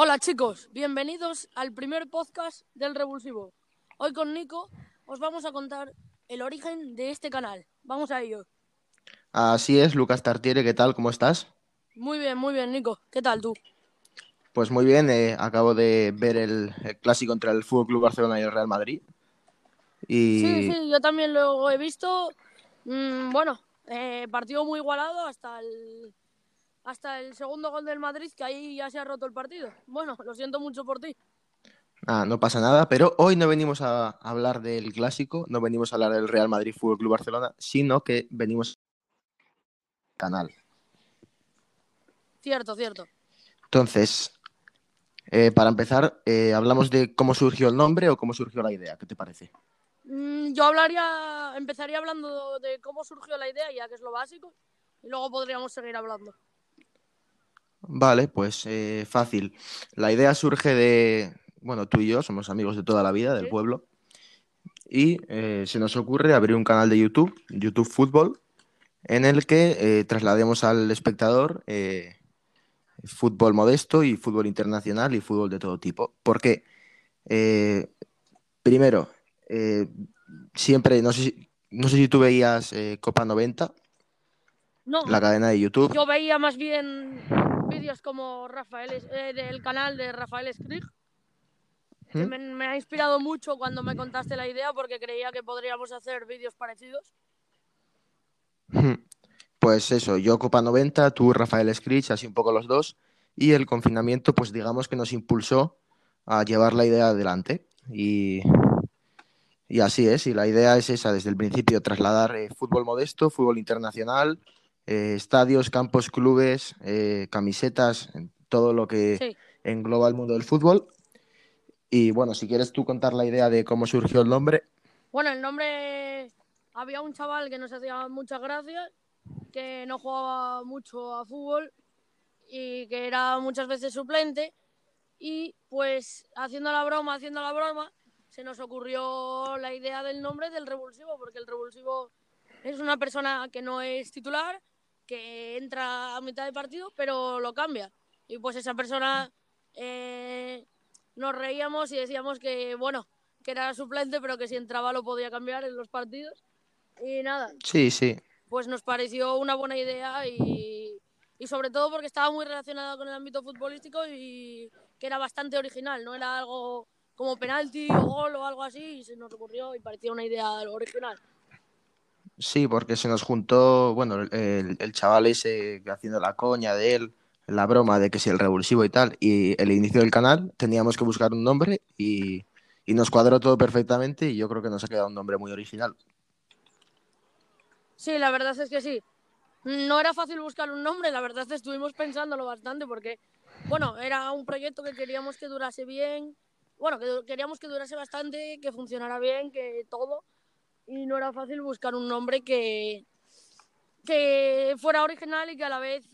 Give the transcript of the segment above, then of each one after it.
Hola chicos, bienvenidos al primer podcast del Revulsivo. Hoy con Nico os vamos a contar el origen de este canal. Vamos a ello. Así es, Lucas Tartiere, ¿qué tal? ¿Cómo estás? Muy bien, muy bien, Nico. ¿Qué tal tú? Pues muy bien, eh, acabo de ver el, el clásico entre el Fútbol Club Barcelona y el Real Madrid. Y Sí, sí, yo también lo he visto. Mm, bueno, eh, partido muy igualado hasta el hasta el segundo gol del Madrid, que ahí ya se ha roto el partido. Bueno, lo siento mucho por ti. ah, no pasa nada, pero hoy no venimos a hablar del clásico, no venimos a hablar del Real Madrid Fútbol Club Barcelona, sino que venimos al canal. Cierto, cierto. Entonces, eh, para empezar, eh, hablamos de cómo surgió el nombre o cómo surgió la idea, ¿qué te parece? Mm, yo hablaría, empezaría hablando de cómo surgió la idea, ya que es lo básico, y luego podríamos seguir hablando. Vale, pues eh, fácil. La idea surge de, bueno, tú y yo somos amigos de toda la vida, del pueblo, y eh, se nos ocurre abrir un canal de YouTube, YouTube Fútbol, en el que eh, traslademos al espectador eh, fútbol modesto y fútbol internacional y fútbol de todo tipo. Porque, eh, primero, eh, siempre, no sé si, no sé si tú veías Copa 90, No, la cadena de YouTube. yo veía más bien vídeos como Rafael, eh, del canal de Rafael Skrig, ¿Mm? me, me ha inspirado mucho cuando me contaste la idea porque creía que podríamos hacer vídeos parecidos. Pues eso, yo Copa 90, tú Rafael Scritch, así un poco los dos, y el confinamiento, pues digamos que nos impulsó a llevar la idea adelante. Y, y así es, y la idea es esa desde el principio, trasladar eh, fútbol modesto, fútbol internacional, eh, estadios, campos, clubes, eh, camisetas, todo lo que Sí. engloba el mundo del fútbol. Y bueno, si quieres tú contar la idea de cómo surgió el nombre, Bueno, el nombre. Había un chaval que nos hacía muchas gracias, que no jugaba mucho a fútbol y que era muchas veces suplente. Y pues haciendo la broma, haciendo la broma, se nos ocurrió la idea del nombre del revulsivo, porque el revulsivo es una persona que no es titular, que entra a mitad de partido, pero lo cambia. Y pues esa persona eh, nos reíamos y decíamos que, bueno, que era suplente, pero que si entraba lo podía cambiar en los partidos. Y nada, sí, sí, pues nos pareció una buena idea y, y sobre todo porque estaba muy relacionada con el ámbito futbolístico y que era bastante original, no era algo como penalti o gol o algo así y se nos ocurrió y parecía una idea original. Sí, porque se nos juntó, bueno, el, el- chaval ese haciendo la coña de él, la broma de que si el revulsivo y tal, y el inicio del canal, teníamos que buscar un nombre y, nos cuadró todo perfectamente y yo creo que nos ha quedado un nombre muy original. Sí, la verdad es que sí. No era fácil buscar un nombre, la verdad estuvimos pensándolo bastante porque, bueno, era un proyecto que queríamos que durase bien, bueno, que queríamos que durase bastante, que funcionara bien, que todo, y no era fácil buscar un nombre que, que fuera original y que a la vez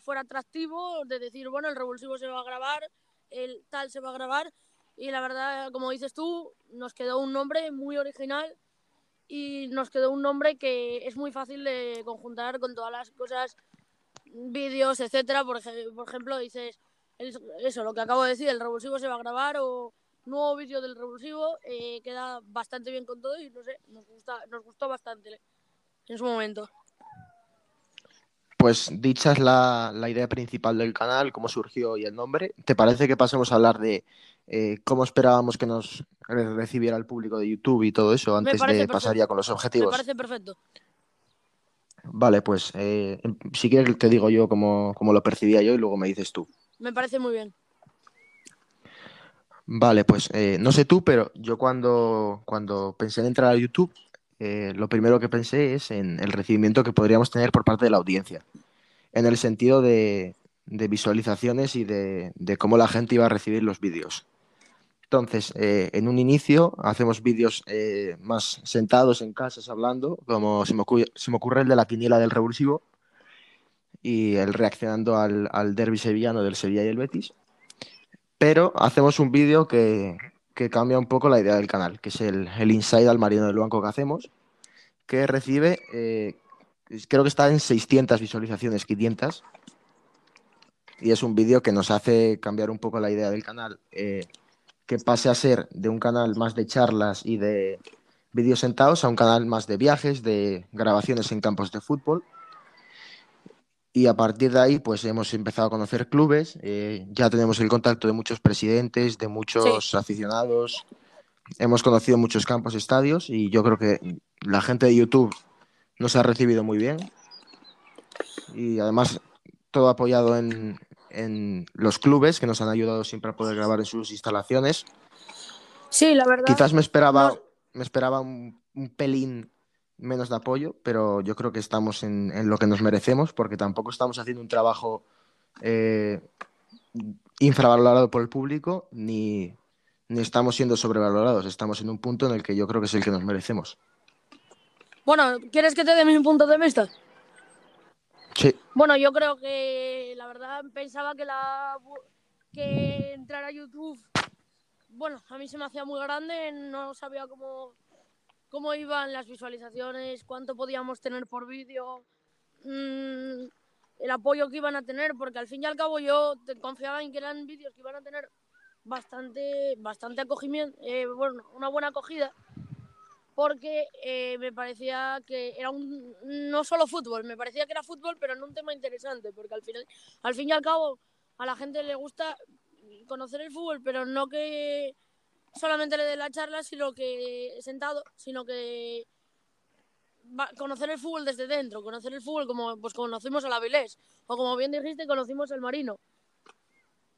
fuera atractivo, de decir, bueno, el revulsivo se va a grabar, el tal se va a grabar, y la verdad, como dices tú, nos quedó un nombre muy original y nos quedó un nombre que es muy fácil de conjuntar con todas las cosas, vídeos, etcétera. Por, por ejemplo, dices eso, lo que acabo de decir, el revulsivo se va a grabar o nuevo vídeo del revulsivo, eh, queda bastante bien con todo y no sé, nos gusta, nos gustó bastante en su momento. Pues dicha es la, la idea principal del canal, cómo surgió y el nombre. ¿Te parece que pasemos a hablar de eh, cómo esperábamos que nos re- recibiera el público de YouTube y todo eso antes de pasar ya con los Me objetivos? parece perfecto. Vale, pues eh, si quieres te digo yo cómo, cómo lo percibía yo y luego me dices tú. Me parece muy bien. Vale, pues eh, no sé tú, pero yo cuando, cuando pensé en entrar a YouTube, eh, lo primero que pensé es en el recibimiento que podríamos tener por parte de la audiencia, en el sentido de, de visualizaciones y de, de cómo la gente iba a recibir los vídeos. Entonces, eh, en un inicio hacemos vídeos eh, más sentados en casas hablando, como se me ocurre, se me ocurre el de la quiniela del revulsivo y el reaccionando al, al derbi sevillano del Sevilla y el Betis. Pero hacemos un vídeo que, que cambia un poco la idea del canal, que es el, el inside al marino del banco que hacemos, que recibe, eh, creo que está en 600 visualizaciones, 500. y es un vídeo que nos hace cambiar un poco la idea del canal, eh, que pase a ser de un canal más de charlas y de vídeos sentados a un canal más de viajes, de grabaciones en campos de fútbol. Y a partir de ahí, pues hemos empezado a conocer clubes, eh, ya tenemos el contacto de muchos presidentes, de muchos Sí. aficionados, hemos conocido muchos campos, estadios y yo creo que la gente de YouTube nos ha recibido muy bien. Y además, todo apoyado en, en los clubes que nos han ayudado siempre a poder grabar en sus instalaciones. Sí, la verdad. Quizás me esperaba, no- me esperaba un, un pelín menos de apoyo, pero yo creo que estamos en, en lo que nos merecemos, porque tampoco estamos haciendo un trabajo eh, infravalorado por el público, ni, ni estamos siendo sobrevalorados. Estamos en un punto en el que yo creo que es el que nos merecemos. Bueno, ¿quieres que te dé mi punto de vista? Sí, Bueno, yo creo que la verdad pensaba que la que entrar a YouTube, bueno, a mí se me hacía muy grande, no sabía cómo, cómo iban las visualizaciones, cuánto podíamos tener por vídeo, mm, el apoyo que iban a tener, porque al fin y al cabo yo confiaba en que eran vídeos que iban a tener bastante, bastante acogimiento, eh, bueno, una buena acogida porque eh, me parecía que era un no solo fútbol, me parecía que era fútbol, pero no un tema interesante, porque al final, al fin y al cabo, a la gente le gusta conocer el fútbol, pero no que solamente le dé la charla, sino que sentado, sino que va- conocer el fútbol desde dentro, conocer el fútbol como pues conocimos al Avilés, o como bien dijiste, conocimos al Marino.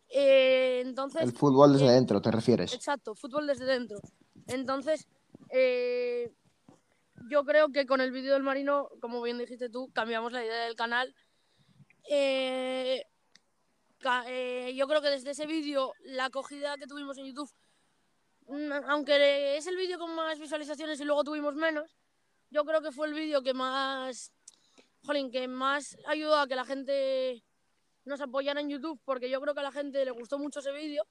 Eh, entonces, el fútbol desde eh, dentro, ¿te refieres? Exacto, fútbol desde dentro. Entonces, eh, yo creo que con el vídeo del Marino, como bien dijiste tú, cambiamos la idea del canal. Eh, ca- yo creo que desde ese vídeo, la acogida que tuvimos en YouTube, aunque es el vídeo con más visualizaciones y luego tuvimos menos, yo creo que fue el vídeo que más, jolín, que más ayudó a que la gente nos apoyara en YouTube, porque yo creo que a la gente le gustó mucho ese vídeo.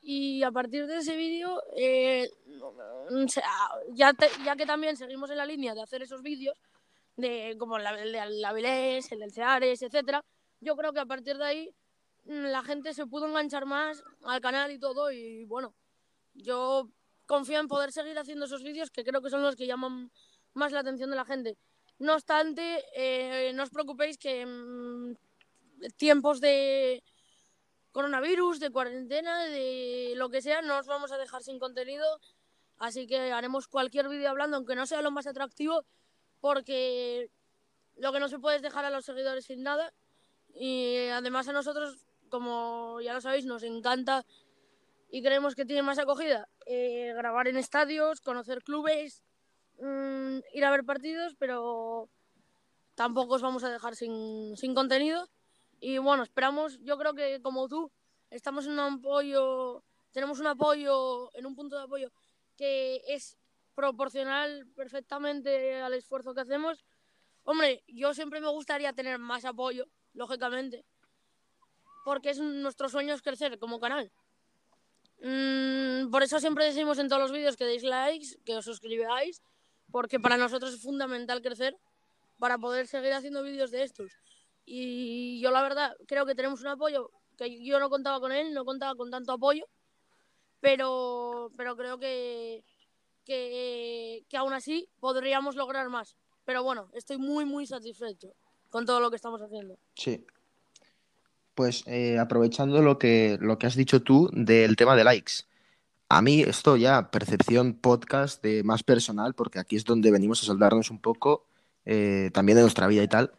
Y a partir de ese vídeo, eh, o sea, ya, ya que también seguimos en la línea de hacer esos vídeos, de, como el de Avilés, el del Ceares, etcétera, yo creo que a partir de ahí mm, la gente se pudo enganchar más al canal y todo. Y bueno, yo confío en poder seguir haciendo esos vídeos que creo que son los que llaman más la atención de la gente. No obstante, eh, no os preocupéis que mm, tiempos de coronavirus, de cuarentena, de lo que sea, no os vamos a dejar sin contenido. Así que haremos cualquier vídeo hablando, aunque no sea lo más atractivo, porque lo que no se puede es dejar a los seguidores sin nada. Y además a nosotros, como ya lo sabéis, nos encanta y creemos que tiene más acogida eh, grabar en estadios, conocer clubes, mm, ir a ver partidos, pero tampoco os vamos a dejar sin, sin contenido. Y bueno, esperamos, yo creo que como tú, estamos en un apoyo, tenemos un apoyo, en un punto de apoyo que es proporcional perfectamente al esfuerzo que hacemos. Hombre, yo siempre me gustaría tener más apoyo, lógicamente, porque es nuestro sueño es crecer como canal. Mm, por eso siempre decimos en todos los vídeos que deis likes, que os suscribáis, porque para nosotros es fundamental crecer para poder seguir haciendo vídeos de estos. Y yo la verdad creo que tenemos un apoyo que yo no contaba con él, no contaba con tanto apoyo, pero, pero creo que, que, que aún así podríamos lograr más. Pero bueno, estoy muy, muy satisfecho con todo lo que estamos haciendo. Sí. Pues eh, aprovechando lo que, lo que has dicho tú del tema de likes. A mí esto ya, percepción podcast de más personal, porque aquí es donde venimos a soldarnos un poco eh, también de nuestra vida y tal.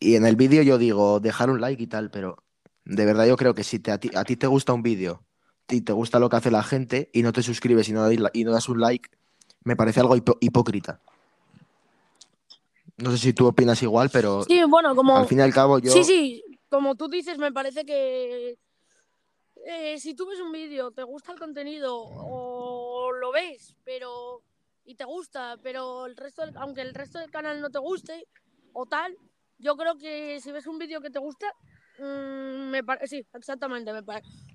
Y en el vídeo yo digo dejar un like y tal, pero de verdad yo creo que si te, a, ti, a ti te gusta un vídeo y te gusta lo que hace la gente y no te suscribes y no, y no das un like, me parece algo hipo- hipócrita. No sé si tú opinas igual, pero Sí, bueno, como... al fin y al cabo yo... Sí, sí, como tú dices, me parece que eh, si tú ves un vídeo, te gusta el contenido o lo ves, pero y te gusta, pero el resto, del- aunque el resto del canal no te guste o tal, yo creo que si ves un vídeo que te gusta, mm, me sí, exactamente, me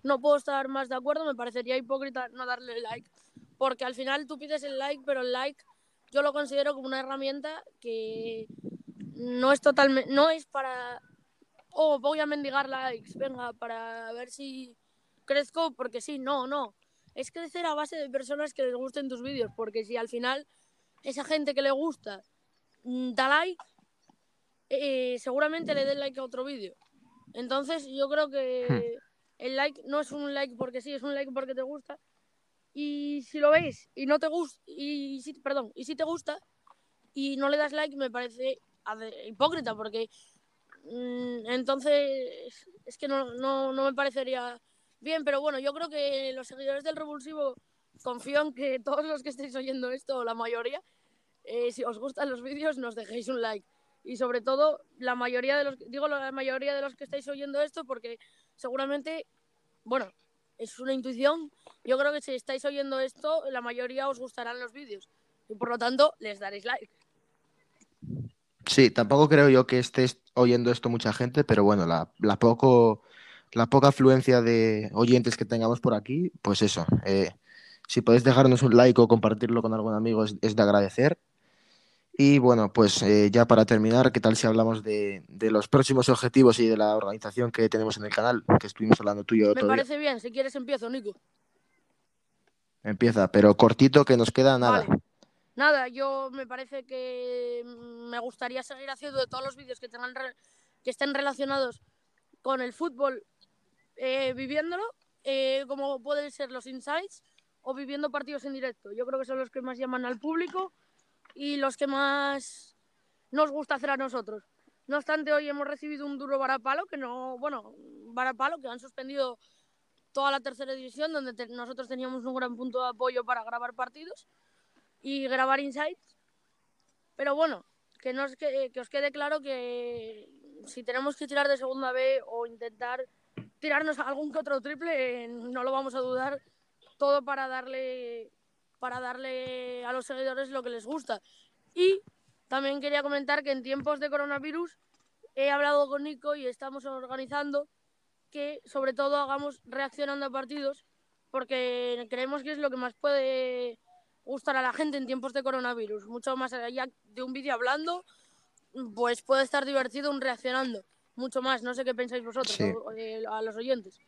no puedo estar más de acuerdo, me parecería hipócrita no darle like, porque al final tú pides el like, pero el like yo lo considero como una herramienta que no es totalmente, no es para oh, voy a mendigar likes, venga, para ver si crezco, porque sí, no, no. Es crecer a base de personas que les gusten tus vídeos, porque si al final esa gente que le gusta mm, da like, eh, seguramente le den like a otro vídeo. Entonces yo creo que el like no es un like porque sí, es un like porque te gusta. Y si lo veis y no te gusta, y si, perdón, y si te gusta y no le das like, me parece hipócrita porque entonces es que no, no, no me parecería bien, pero bueno, yo creo que los seguidores del Revulsivo confío en que todos los que estéis oyendo esto, la mayoría, eh, si os gustan los vídeos, nos dejéis un like. Y sobre todo, la mayoría de los, digo la mayoría de los que estáis oyendo esto, porque seguramente, bueno, es una intuición. Yo creo que si estáis oyendo esto, la mayoría os gustarán los vídeos. Y por lo tanto, les daréis like. Sí, tampoco creo yo que estés oyendo esto mucha gente, pero bueno, la, la poco la poca afluencia de oyentes que tengamos por aquí, pues eso. Eh, si podéis dejarnos un like o compartirlo con algún amigo es, de agradecer. Y bueno, pues eh, ya para terminar, ¿qué tal si hablamos de, los próximos objetivos y de la organización que tenemos en el canal? Que estuvimos hablando tú y yo. Me parece bien, si quieres empiezo, Nico. Empieza, pero cortito que nos queda nada. Nada, yo me parece que me gustaría seguir haciendo todos los vídeos que tengan que estén relacionados con el fútbol eh, viviéndolo, eh, como pueden ser los insights o viviendo partidos en directo. Yo creo que son los que más llaman al público y los que más nos gusta hacer a nosotros. No obstante, hoy hemos recibido un duro varapalo, que no, bueno, varapalo, que han suspendido toda la tercera división, donde nosotros teníamos un gran punto de apoyo para grabar partidos y grabar insights. Pero bueno, que, nos, que, que os quede claro que si tenemos que tirar de segunda B o intentar tirarnos algún que otro triple, no lo vamos a dudar, todo para darle, para darle a los seguidores lo que les gusta. Y también quería comentar que en tiempos de coronavirus he hablado con Nico y estamos organizando que sobre todo hagamos reaccionando a partidos porque creemos que es lo que más puede gustar a la gente en tiempos de coronavirus. Mucho más allá de un vídeo hablando, pues puede estar divertido un reaccionando mucho más. No sé qué pensáis vosotros, eh, a los oyentes.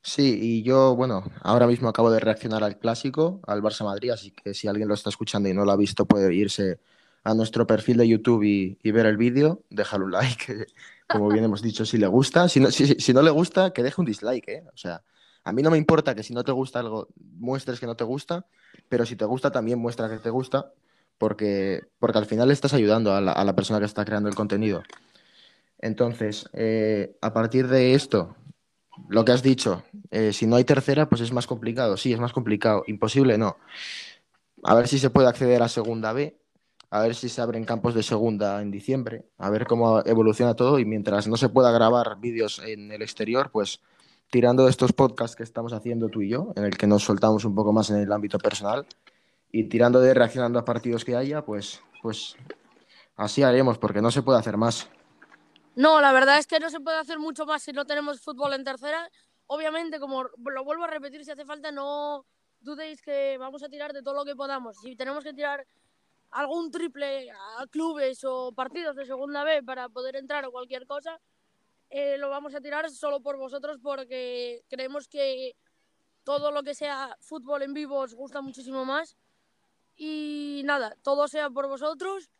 Sí, y yo, bueno, ahora mismo acabo de reaccionar al clásico, al Barça Madrid, así que si alguien lo está escuchando y no lo ha visto, puede irse a nuestro perfil de YouTube y, ver el vídeo, dejar un like, como bien hemos dicho, si le gusta. Si no, si, no le gusta, que deje un dislike, ¿eh? O sea, a mí no me importa que si no te gusta algo, muestres que no te gusta, pero si te gusta, también muestra que te gusta, porque, porque al final estás ayudando a la, a la persona que está creando el contenido. Entonces, eh, a partir de esto, lo que has dicho, eh, si no hay tercera, pues es más complicado. Sí, es más complicado. Imposible, no. A ver si se puede acceder a segunda B, a ver si se abren campos de segunda en diciembre, a ver cómo evoluciona todo y mientras no se pueda grabar vídeos en el exterior, pues tirando de estos podcasts que estamos haciendo tú y yo, en el que nos soltamos un poco más en el ámbito personal y tirando de reaccionando a partidos que haya, pues, pues así haremos porque no se puede hacer más. No, la verdad es que no se puede hacer mucho más si no tenemos fútbol en tercera. Obviamente, como lo vuelvo a repetir, si hace falta, no dudéis que vamos a tirar de todo lo que podamos. Si tenemos que tirar algún triple a clubes o partidos de segunda B para poder entrar o cualquier cosa, eh, lo vamos a tirar solo por vosotros porque creemos que todo lo que sea fútbol en vivo os gusta muchísimo más. Y nada, todo sea por vosotros.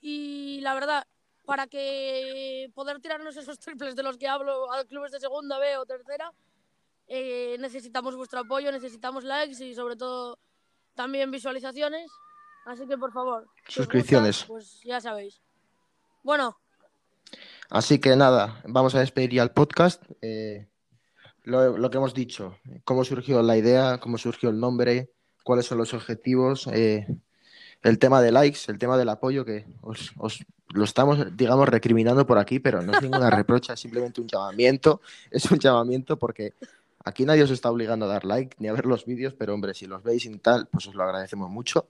Y la verdad, para que poder tirarnos esos triples de los que hablo a clubes de segunda B o tercera, eh, necesitamos vuestro apoyo, necesitamos likes y sobre todo también visualizaciones. Así que por favor, suscripciones. pues ya sabéis. Bueno. Así que nada, vamos a despedir ya el podcast. Eh, lo, que hemos dicho, cómo surgió la idea, cómo surgió el nombre, cuáles son los objetivos. Eh, el tema de likes, el tema del apoyo, que os, lo estamos, digamos, recriminando por aquí, pero no es ninguna reprocha, es simplemente un llamamiento. Es un llamamiento porque aquí nadie os está obligando a dar like ni a ver los vídeos, pero hombre, si los veis y tal, pues os lo agradecemos mucho.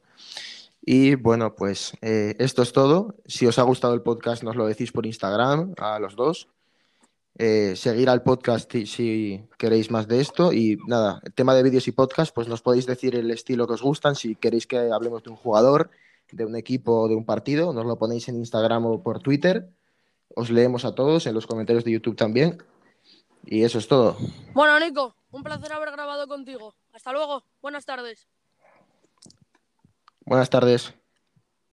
Y bueno, pues eh, esto es todo. Si os ha gustado el podcast, nos lo decís por Instagram a los dos. Eh, seguir al podcast si, queréis más de esto. Y nada, el tema de vídeos y podcast, pues nos podéis decir el estilo que os gustan. Si queréis que hablemos de un jugador, de un equipo o de un partido, nos lo ponéis en Instagram o por Twitter. os leemos a todos en los comentarios de YouTube también. Y eso es todo. Bueno, Nico, un placer haber grabado contigo. Hasta luego. Buenas tardes. Buenas tardes.